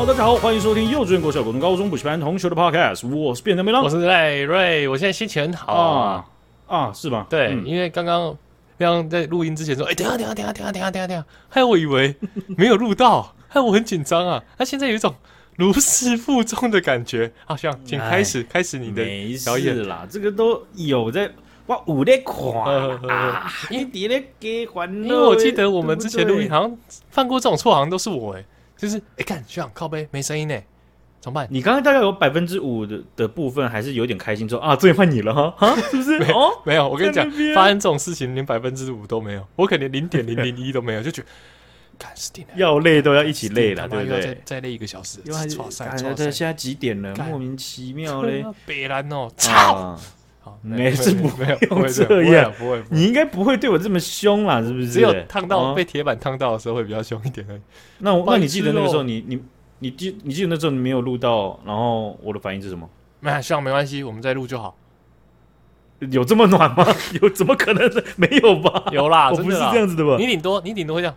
Hello，大家好，欢迎收听幼稚园、国小、国中、高中补习班同学的 Podcast，我是变成没了，我是赖瑞，我现在心情很好啊，啊，是吧？对，嗯、因为刚刚刚刚在录音之前说，哎、欸，等下等下等下等下等下等下等下，害我以为没有录到，害我很紧张啊，他现在有一种如释负重的感觉，好像，请开始开始你的表演啦，这个都有在。哇，五的款啊！一点的给还，因为我记得我们之前录音好像犯过这种错，好像都是我哎，就是哎，看学长靠背没声音呢，怎么办？你刚刚大概有百分之五的的部分还是有点开心，说啊，终于换你了哈，啊，是不是？哦，没有，我跟你讲，发生这种事情连百分之五都没有，我可能零点零零一都没有，就觉得，要累都要一起累了，对不对？再再累一个小时，哇塞！现在几点了？莫名其妙嘞，别来哦，操！没事，不会用这样，不会，你应该不会对我这么凶啦，是不是？只有烫到被铁板烫到的时候会比较凶一点而已。那那你记得那个时候，你你你记你记得那时候你没有录到，然后我的反应是什么？没，这样没关系，我们再录就好。有这么暖吗？有怎么可能？没有吧？有啦，我不是这样子的吧？你顶多你顶多会这样。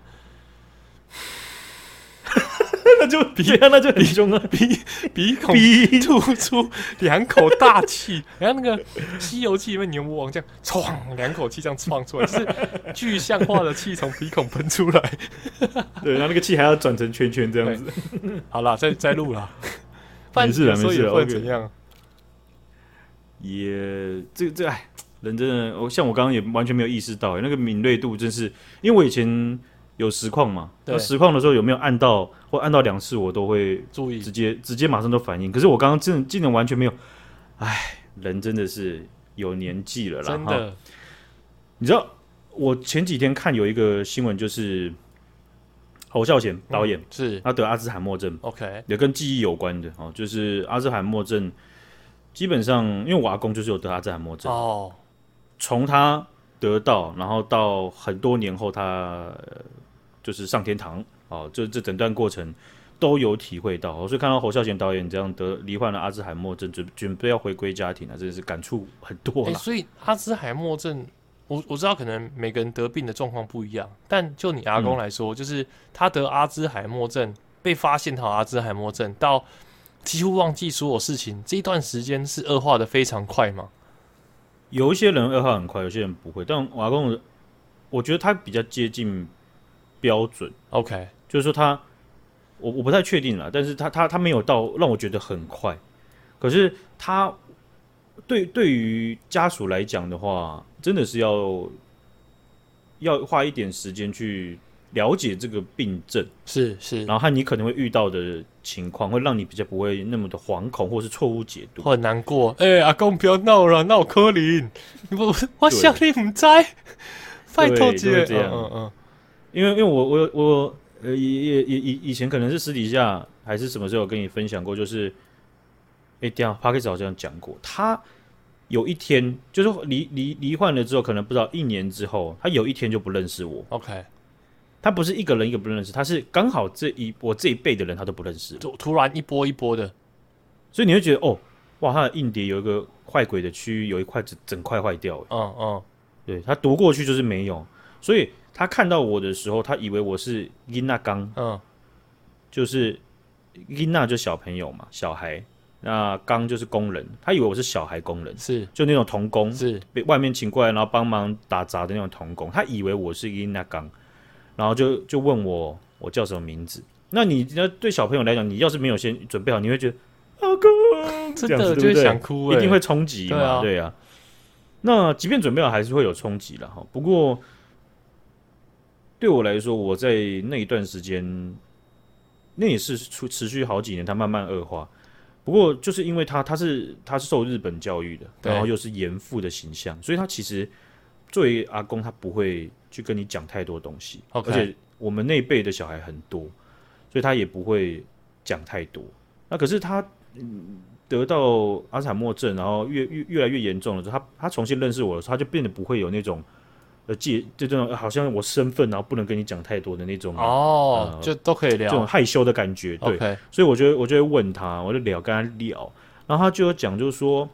那就鼻，那就很凶啊！鼻鼻孔鼻吐出两口大气，然后那个《西游记》里面牛魔王这样闯两口气这样闯出来，就是具象化的气从鼻孔喷出来。对，然后那个气还要转成圈圈这样子。好了，再再录了。没事了，没事了。会怎样？也这这哎，人真的，我像我刚刚也完全没有意识到，那个敏锐度真是，因为我以前。有实况嘛？那，实况的时候有没有按到或按到两次，我都会注意，直接直接马上都反应。可是我刚刚真技能完全没有，哎，人真的是有年纪了啦。真的，你知道我前几天看有一个新闻，就是侯孝贤导演、嗯、是他得阿兹海默症，OK，也跟记忆有关的哦。就是阿兹海默症，基本上因为我阿公就是有得阿兹海默症哦，从他得到，然后到很多年后他。就是上天堂哦，这这整段过程都有体会到，所以看到侯孝贤导演这样得罹患了阿兹海默症，准准备要回归家庭啊，真的是感触很多了。欸。所以阿兹海默症，我我知道可能每个人得病的状况不一样，但就你阿公来说，嗯、就是他得阿兹海默症，被发现他阿兹海默症，到几乎忘记所有事情，这一段时间是恶化的非常快吗？有一些人恶化很快，有些人不会，但我阿公，我觉得他比较接近。标准，OK，就是说他，我我不太确定了，但是他他他没有到让我觉得很快，可是他对对于家属来讲的话，真的是要要花一点时间去了解这个病症，是是，然后和你可能会遇到的情况，会让你比较不会那么的惶恐，或是错误解读，很难过。哎、欸，阿公不要闹了，闹柯林，我我想你唔知，拜托姐，这样，嗯嗯。因为，因为我我我呃，也也也以以前可能是私底下还是什么时候有跟你分享过，就是，哎，这样 Parker 好像讲过，他有一天就是离离离换了之后，可能不知道一年之后，他有一天就不认识我。OK，他不是一个人一个不认识，他是刚好这一我这一辈的人他都不认识，就突然一波一波的，所以你会觉得哦，哇，他的硬碟有一个坏鬼的区域有一块整整块坏掉。嗯嗯，对他读过去就是没有，所以。他看到我的时候，他以为我是英娜刚，嗯，就是英娜就小朋友嘛，小孩，那刚就是工人，他以为我是小孩工人，是就那种童工，是被外面请过来，然后帮忙打杂的那种童工，他以为我是英娜刚，然后就就问我我叫什么名字。那你要对小朋友来讲，你要是没有先准备好，你会觉得阿公真的就会想哭，一定会冲击嘛，对啊，对啊。那即便准备好，还是会有冲击了哈。不过。对我来说，我在那一段时间，那也是持持续好几年，他慢慢恶化。不过，就是因为他他是他是受日本教育的，然后又是严父的形象，所以他其实作为阿公，他不会去跟你讲太多东西。而且我们那辈的小孩很多，所以他也不会讲太多。那可是他得到阿兹海默症，然后越越越来越严重了之后，他他重新认识我的时候，他就变得不会有那种。呃，介就这种好像我身份，然后不能跟你讲太多的那种哦，呃、就都可以聊这种害羞的感觉，对。Okay. 所以我觉得，我就会问他，我就聊，跟他聊，然后他就有讲，就是说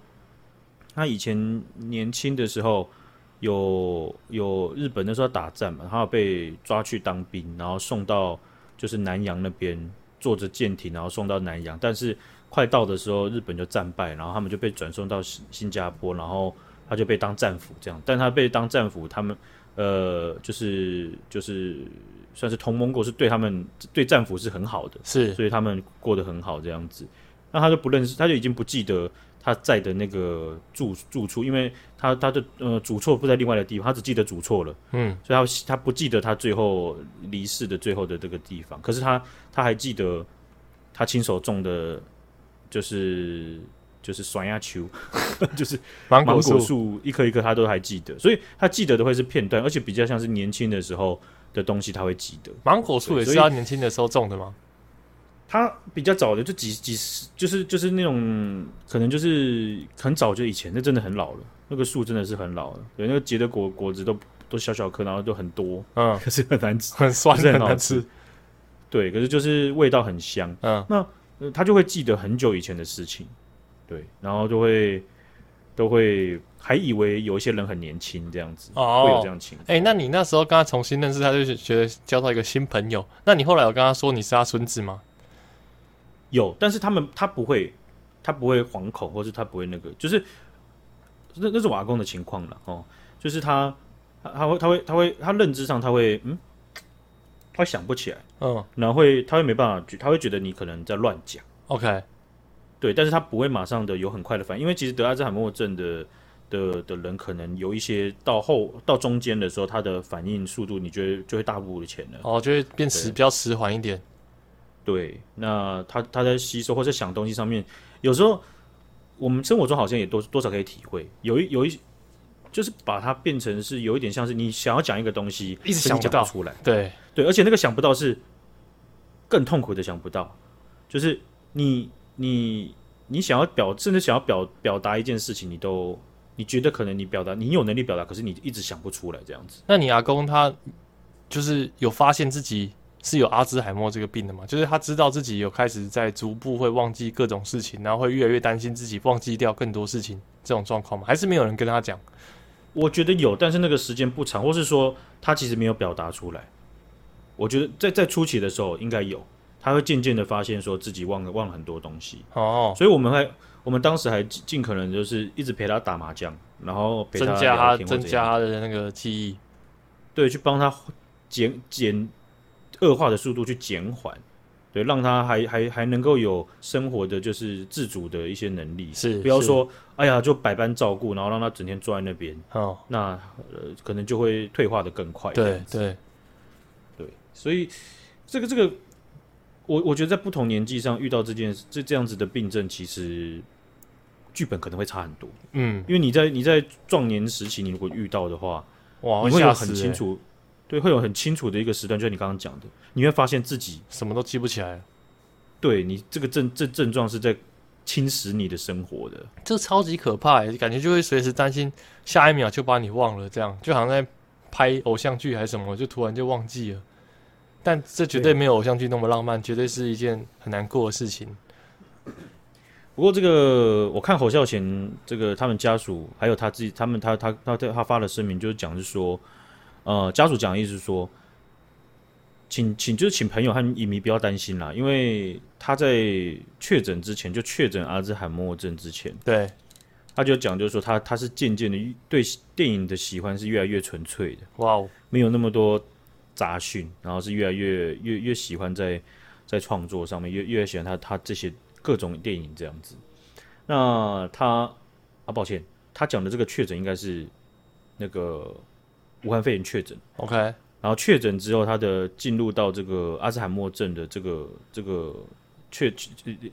他以前年轻的时候有有日本那时候打战嘛，他有被抓去当兵，然后送到就是南洋那边坐着舰艇，然后送到南洋，但是快到的时候，日本就战败，然后他们就被转送到新新加坡，然后他就被当战俘这样，但他被当战俘，他们呃，就是就是算是同盟国是对他们对战俘是很好的，是，所以他们过得很好这样子，那他就不认识，他就已经不记得。他在的那个住住处，因为他他的呃主错不在另外的地方，他只记得主错了，嗯，所以他他不记得他最后离世的最后的这个地方，可是他他还记得他亲手种的，就是就是酸芽球，就是芒果树一棵一棵他都还记得，所以他记得的会是片段，而且比较像是年轻的时候的东西，他会记得。芒果树也是他年轻的时候种的吗？他比较早的就几几十，就是就是那种可能就是很早就以前，那真的很老了。那个树真的是很老了，对，那个结的果果子都都小小颗，然后都很多，嗯，可是很难吃，很酸，很难吃。对，可是就是味道很香。嗯，那他就会记得很久以前的事情，对，然后就会都会还以为有一些人很年轻这样子，哦，会有这样情况。哎、欸，那你那时候跟他重新认识，他就觉得交到一个新朋友。那你后来有跟他说你是他孙子吗？有，但是他们他不会，他不会惶恐，或是他不会那个，就是那那是瓦工的情况了哦，就是他他他会他会他会他认知上他会嗯，他会想不起来，嗯，然后会他会没办法，他会觉得你可能在乱讲，OK，对，但是他不会马上的有很快的反应，因为其实得阿兹海默症的的的人可能有一些到后到中间的时候，他的反应速度你觉得就会大步的前了，哦，就会变迟比较迟缓一点。对，那他他在吸收或者想东西上面，有时候我们生活中好像也多多少可以体会，有一有一就是把它变成是有一点像是你想要讲一个东西，一直想不到出来，对。对，而且那个想不到是更痛苦的想不到，就是你你你想要表甚至想要表表达一件事情，你都你觉得可能你表达你有能力表达，可是你一直想不出来这样子。那你阿公他就是有发现自己。是有阿兹海默这个病的吗？就是他知道自己有开始在逐步会忘记各种事情，然后会越来越担心自己忘记掉更多事情这种状况吗？还是没有人跟他讲？我觉得有，但是那个时间不长，或是说他其实没有表达出来。我觉得在在初期的时候应该有，他会渐渐的发现说自己忘了忘了很多东西。哦，所以我们还我们当时还尽可能就是一直陪他打麻将，然后增加他增加他的那个记忆，对，去帮他减减。恶化的速度去减缓，对，让他还还还能够有生活的就是自主的一些能力，是，不要说哎呀就百般照顾，然后让他整天坐在那边，哦，那呃可能就会退化的更快，对对。对，所以这个这个，我我觉得在不同年纪上遇到这件这这样子的病症，其实剧本可能会差很多，嗯，因为你在你在壮年时期，你如果遇到的话，哇，你会有很清楚。对，会有很清楚的一个时段，就是你刚刚讲的，你会发现自己什么都记不起来。对，你这个症症症状是在侵蚀你的生活的，这超级可怕，感觉就会随时担心下一秒就把你忘了，这样就好像在拍偶像剧还是什么，就突然就忘记了。但这绝对没有偶像剧那么浪漫，绝对是一件很难过的事情。不过这个我看侯孝贤这个他们家属还有他自己，他们他他他他，他发了声明，就是讲是说。呃，家属讲的意思是说，请请就是请朋友和影迷不要担心啦，因为他在确诊之前就确诊阿兹海默症之前，对，他就讲就是说他他是渐渐的对电影的喜欢是越来越纯粹的，哇哦，没有那么多杂讯，然后是越来越越越喜欢在在创作上面，越越喜欢他他这些各种电影这样子。那他啊，抱歉，他讲的这个确诊应该是那个。武汉肺炎确诊，OK，然后确诊之后，他的进入到这个阿兹海默症的这个这个确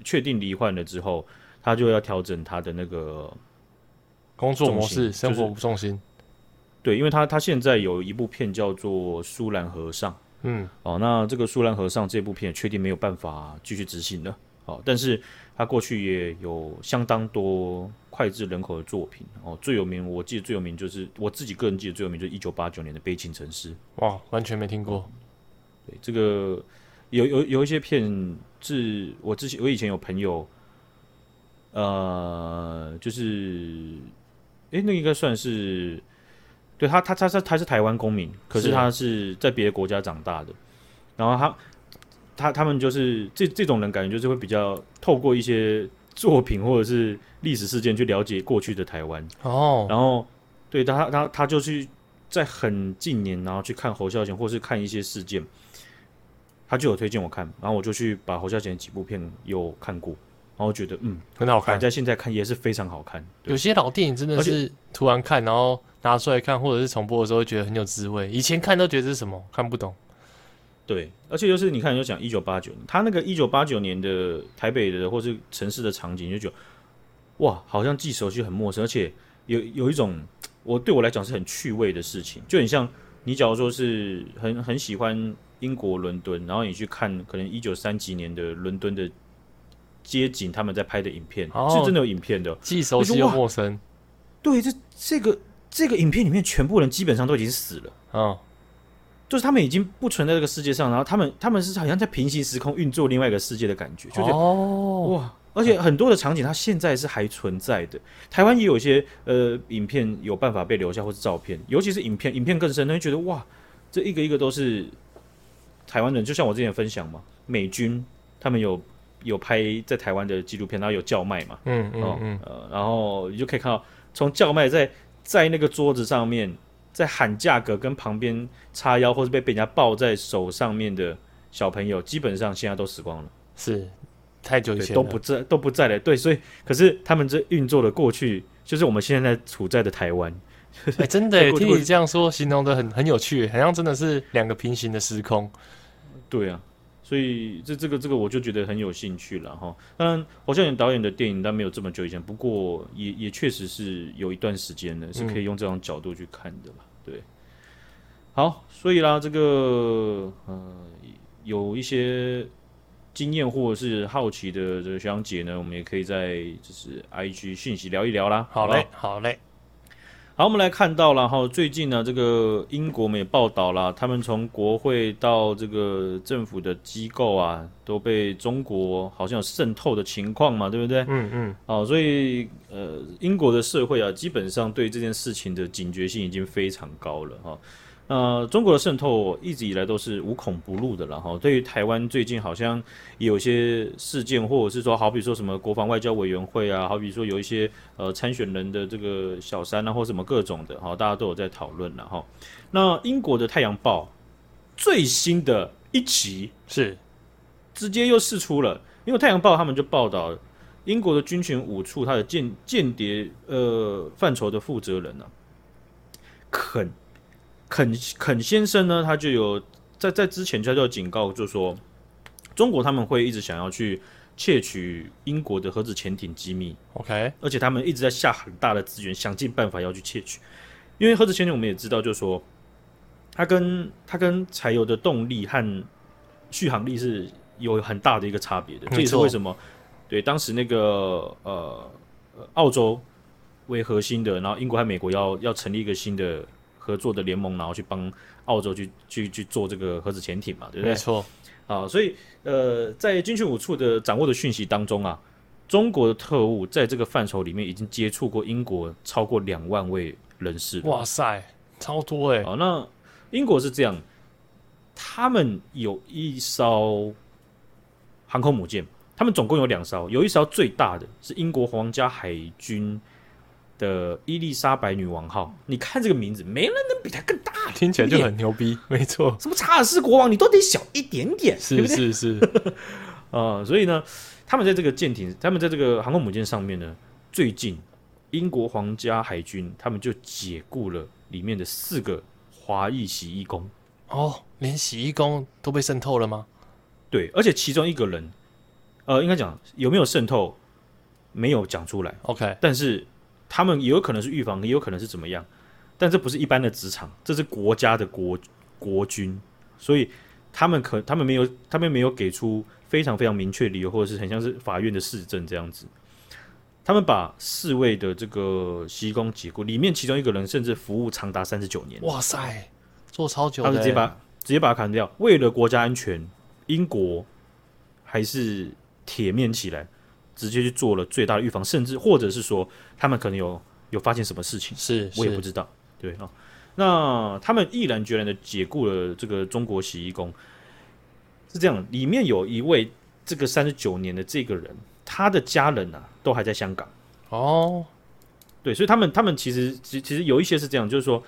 确定罹患了之后，他就要调整他的那个工作模式、生活重心。对，因为他他现在有一部片叫做《苏兰和尚》，嗯，哦，那这个《苏兰和尚》这部片确定没有办法继续执行了，哦，但是。他过去也有相当多脍炙人口的作品哦，最有名我记得最有名就是我自己个人记得最有名就是一九八九年的《悲情城市》哇，完全没听过。对，这个有有有一些片是我之前我以前有朋友，呃，就是哎，那应该算是对他他他他他是台湾公民，可是他是在别的国家长大的，然后他他他们就是这这种人，感觉就是会比较透过一些作品或者是历史事件去了解过去的台湾哦。然后对他他他就去在很近年，然后去看侯孝贤，或是看一些事件，他就有推荐我看，然后我就去把侯孝贤几部片有看过，然后觉得嗯很好看，在现在看也是非常好看。有些老电影真的是突然看，然后拿出来看，或者是重播的时候，会觉得很有滋味。以前看都觉得是什么看不懂。对，而且就是你看，就讲一九八九年，他那个一九八九年的台北的或是城市的场景，就觉得哇，好像既熟悉很陌生，而且有有一种我对我来讲是很趣味的事情，就很像你假如说是很很喜欢英国伦敦，然后你去看可能一九三几年的伦敦的街景，他们在拍的影片，哦、是真的有影片的，既熟悉又陌生。对，这这个这个影片里面全部人基本上都已经死了啊。哦就是他们已经不存在这个世界上，然后他们他们是好像在平行时空运作另外一个世界的感觉，就觉得哦哇，而且很多的场景它现在是还存在的。台湾也有一些呃影片有办法被留下，或是照片，尤其是影片，影片更深，那就觉得哇，这一个一个都是台湾人。就像我之前分享嘛，美军他们有有拍在台湾的纪录片，然后有叫卖嘛，嗯嗯嗯，呃，然后你就可以看到从叫卖在在那个桌子上面。在喊价格，跟旁边叉腰或是被被人家抱在手上面的小朋友，基本上现在都死光了。是，太久以前都不在，都不在了。对，所以可是他们这运作的过去，就是我们现在处在的台湾。哎、欸，真的，听你这样说，形容的很很有趣，好像真的是两个平行的时空。对啊。所以这这个这个我就觉得很有兴趣了哈。当然，侯孝贤导演的电影，但没有这么久以前，不过也也确实是有一段时间呢，是可以用这种角度去看的？对。好，所以啦，这个呃，有一些经验或者是好奇的这个学长姐呢，我们也可以在就是 IG 讯息聊一聊啦。好嘞，好嘞。好，我们来看到了哈，最近呢，这个英国我们也报道了，他们从国会到这个政府的机构啊，都被中国好像有渗透的情况嘛，对不对？嗯嗯。好，所以呃，英国的社会啊，基本上对这件事情的警觉性已经非常高了哈。呃，中国的渗透一直以来都是无孔不入的了哈。对于台湾最近好像有些事件，或者是说，好比说什么国防外交委员会啊，好比说有一些呃参选人的这个小三啊，或什么各种的哈，大家都有在讨论了哈。那英国的《太阳报》最新的一期是直接又试出了，因为《太阳报》他们就报道英国的军情五处他的间间谍呃范畴的负责人呢、啊，肯。肯肯先生呢，他就有在在之前他就有警告，就说中国他们会一直想要去窃取英国的核子潜艇机密，OK，而且他们一直在下很大的资源，想尽办法要去窃取。因为核子潜艇我们也知道，就是说它跟它跟柴油的动力和续航力是有很大的一个差别的，这也是为什么对当时那个呃澳洲为核心的，然后英国和美国要要成立一个新的。合作的联盟，然后去帮澳洲去去去做这个核子潜艇嘛，对不对？没错啊，所以呃，在军情五处的掌握的讯息当中啊，中国的特务在这个范畴里面已经接触过英国超过两万位人士。哇塞，超多哎！好，那英国是这样，他们有一艘航空母舰，他们总共有两艘，有一艘最大的是英国皇家海军。的伊丽莎白女王号，你看这个名字，没人能比它更大，听起来就很牛逼，没错。什么查尔斯国王，你都得小一点点，是是是。呃，所以呢，他们在这个舰艇，他们在这个航空母舰上面呢，最近英国皇家海军他们就解雇了里面的四个华裔洗衣工。哦，连洗衣工都被渗透了吗？对，而且其中一个人，呃，应该讲有没有渗透，没有讲出来。OK，但是。他们也有可能是预防，也有可能是怎么样，但这不是一般的职场，这是国家的国国军，所以他们可他们没有，他们没有给出非常非常明确理由，或者是很像是法院的市政这样子。他们把四位的这个西工解雇，里面其中一个人甚至服务长达三十九年。哇塞，做超久的，他是直接把直接把他砍掉，为了国家安全，英国还是铁面起来。直接去做了最大的预防，甚至或者是说他们可能有有发现什么事情，是我也不知道。对啊，那他们毅然决然的解雇了这个中国洗衣工，是这样，里面有一位这个三十九年的这个人，他的家人啊都还在香港。哦，对，所以他们他们其实其其实有一些是这样，就是说，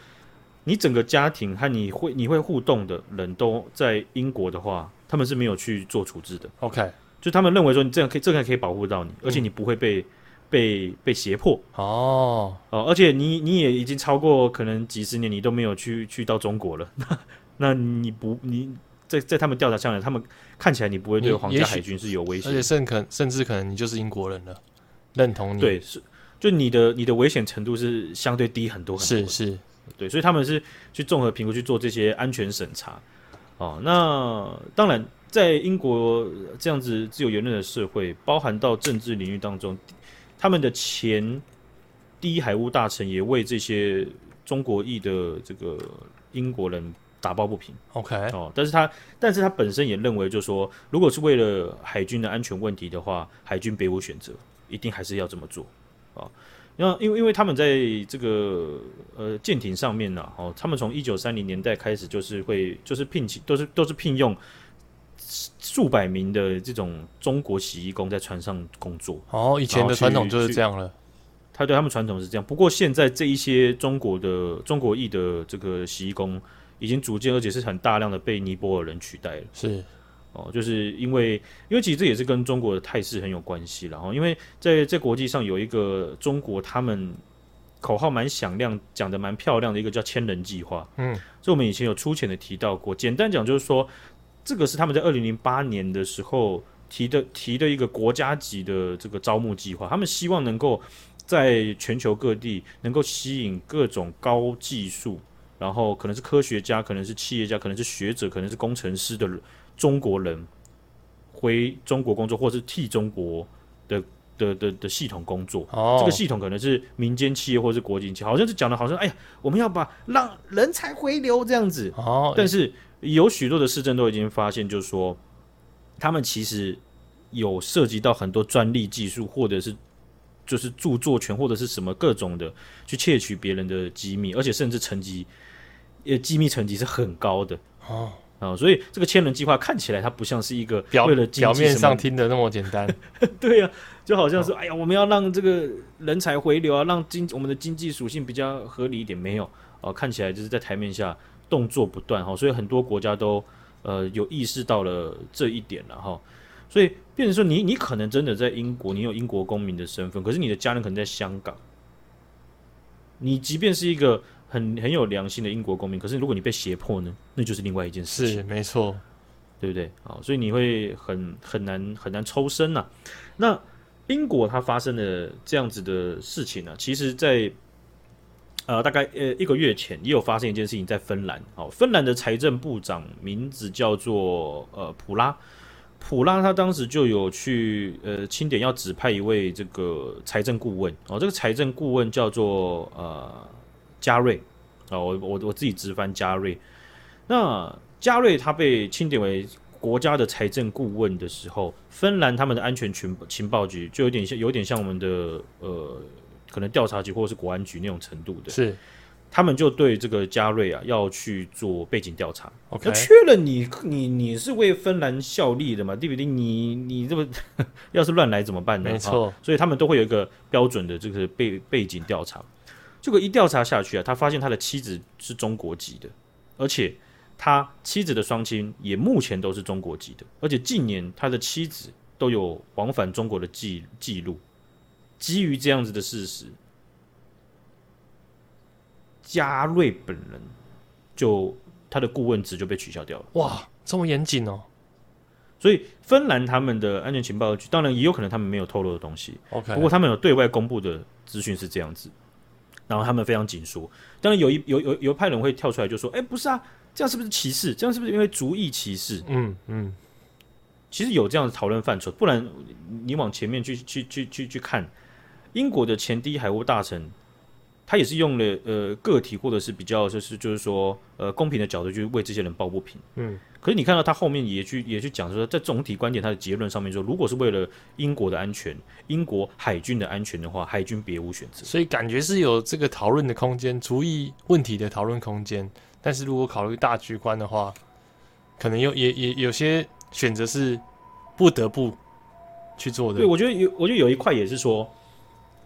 你整个家庭和你会你会互动的人都在英国的话，他们是没有去做处置的。OK，就他们认为说你这样可以这个可以保护到你，而且你不会被、嗯、被被胁迫。哦哦，而且你你也已经超过可能几十年，你都没有去去到中国了，那那你不你在在他们调查下来，他们看起来你不会对皇家海军是有威胁，而且甚可甚至可能你就是英国人了，认同你。对，是就你的你的危险程度是相对低很多很多。是是，对，所以他们是去综合评估去做这些安全审查。哦，那当然，在英国这样子自由言论的社会，包含到政治领域当中，他们的前第一海务大臣也为这些中国裔的这个英国人打抱不平。OK，哦，但是他但是他本身也认为，就是说，如果是为了海军的安全问题的话，海军别无选择，一定还是要这么做啊。哦那因为因为他们在这个呃舰艇上面呢、啊，哦，他们从一九三零年代开始就是会就是聘请都是都是聘用数百名的这种中国洗衣工在船上工作。哦，以前的传统就是这样了。他对他们传统是这样，不过现在这一些中国的中国裔的这个洗衣工已经逐渐而且是很大量的被尼泊尔人取代了。是。哦，就是因为，因为其实这也是跟中国的态势很有关系，然后因为在在国际上有一个中国他们口号蛮响亮，讲的蛮漂亮的一个叫“千人计划”。嗯，所以我们以前有粗浅的提到过。简单讲就是说，这个是他们在二零零八年的时候提的提的一个国家级的这个招募计划。他们希望能够在全球各地能够吸引各种高技术，然后可能是科学家，可能是企业家，可能是学者，可能是工程师的。中国人回中国工作，或是替中国的的的的系统工作。哦，这个系统可能是民间企业，或者是国营企业，好像是讲的，好像哎呀，我们要把让人才回流这样子。哦，但是有许多的市政都已经发现，就是说他们其实有涉及到很多专利技术，或者是就是著作权，或者是什么各种的去窃取别人的机密，而且甚至层级呃机密层级是很高的。哦。啊、哦，所以这个千人计划看起来它不像是一个表为了表面上听的那么简单，对呀、啊，就好像是、哦、哎呀，我们要让这个人才回流啊，让经我们的经济属性比较合理一点，没有哦，看起来就是在台面下动作不断哈、哦，所以很多国家都呃有意识到了这一点了哈、哦，所以变成说你你可能真的在英国，你有英国公民的身份，可是你的家人可能在香港，你即便是一个。很很有良心的英国公民，可是如果你被胁迫呢，那就是另外一件事情。是没错，对不对？啊，所以你会很很难很难抽身呐、啊。那英国它发生的这样子的事情呢、啊，其实在呃大概呃一个月前也有发生一件事情，在芬兰。哦，芬兰的财政部长名字叫做呃普拉，普拉他当时就有去呃钦点要指派一位这个财政顾问。哦，这个财政顾问叫做呃。加瑞啊，我我我自己直翻加瑞。那加瑞他被钦点为国家的财政顾问的时候，芬兰他们的安全情情报局就有点像，有点像我们的呃，可能调查局或者是国安局那种程度的。是，他们就对这个加瑞啊要去做背景调查，要 Okay. 确认你你你是为芬兰效力的嘛？对不对？你你这么 要是乱来怎么办呢？没错，所以他们都会有一个标准的这个背背景调查。这个一调查下去啊，他发现他的妻子是中国籍的，而且他妻子的双亲也目前都是中国籍的，而且近年他的妻子都有往返中国的记记录。基于这样子的事实，加瑞本人就他的顾问职就被取消掉了。哇，这么严谨哦！所以芬兰他们的安全情报局，当然也有可能他们没有透露的东西。OK，不过他们有对外公布的资讯是这样子。然后他们非常紧缩，当然有一有有有派人会跳出来就说：“哎，不是啊，这样是不是歧视？这样是不是因为族裔歧视？”嗯嗯，其实有这样的讨论范畴，不然你往前面去去去去去看，英国的前第一海务大臣。他也是用了呃个体或者是比较就是就是说呃公平的角度去为这些人抱不平，嗯，可是你看到他后面也去也去讲说，在总体观点他的结论上面说，如果是为了英国的安全，英国海军的安全的话，海军别无选择。所以感觉是有这个讨论的空间，族裔问题的讨论空间。但是如果考虑大局观的话，可能有也也有些选择是不得不去做的。对，我觉得有，我觉得有一块也是说。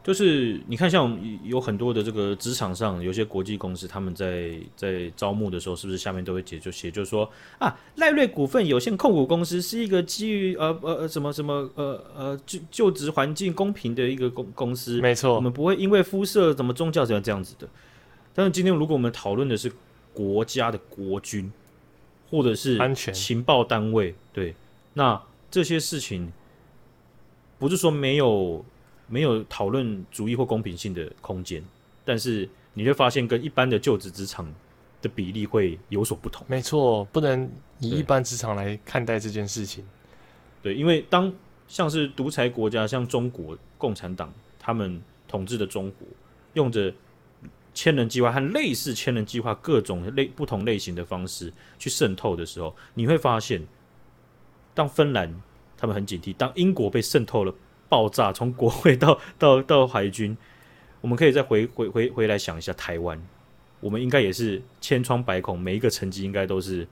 就是你看，像有很多的这个职场上，有些国际公司，他们在在招募的时候，是不是下面都会写就写，就是说啊，赖瑞股份有限控股公司是一个基于呃呃什么什么呃呃就就职环境公平的一个公公司，没错，我们不会因为肤色、怎么宗教怎样这样子的。但是今天如果我们讨论的是国家的国军，或者是安全情报单位，对，那这些事情不是说没有。没有讨论主义或公平性的空间，但是你会发现跟一般的就职职场的比例会有所不同。没错，不能以一般职场来看待这件事情。对，因为当像是独裁国家，像中国共产党他们统治的中国，用着千人计划和类似千人计划各种类不同类型的方式去渗透的时候，你会发现，当芬兰他们很警惕，当英国被渗透了。爆炸，从国会到 到到海军，我们可以再回回回回来想一下台湾，我们应该也是千疮百孔，每一个层级应该都是，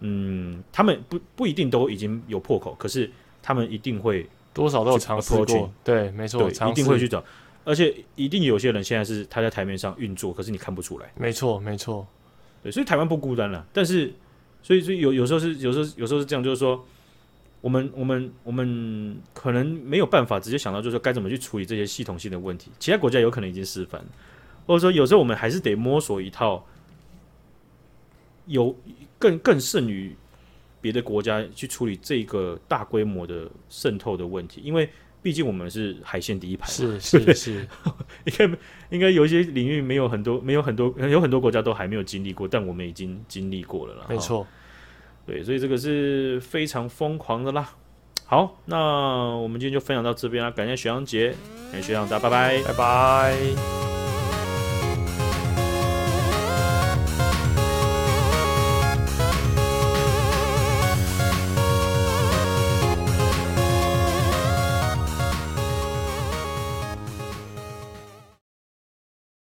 嗯，他们不不一定都已经有破口，可是他们一定会多少都有尝试过，对，没错，一定会去找，而且一定有些人现在是他在台面上运作，可是你看不出来，没错没错，对，所以台湾不孤单了，但是所以所以有有时候是有时候有时候是这样，就是说。我们我们我们可能没有办法直接想到，就是说该怎么去处理这些系统性的问题。其他国家有可能已经示范，或者说有时候我们还是得摸索一套有更更胜于别的国家去处理这个大规模的渗透的问题。因为毕竟我们是海鲜第一排，是 是是，应该应该有一些领域没有很多没有很多有很多国家都还没有经历过，但我们已经经历过了啦，没错。对，所以这个是非常疯狂的啦。好，那我们今天就分享到这边啦，感谢学长姐，感谢学长大家，拜拜，拜拜。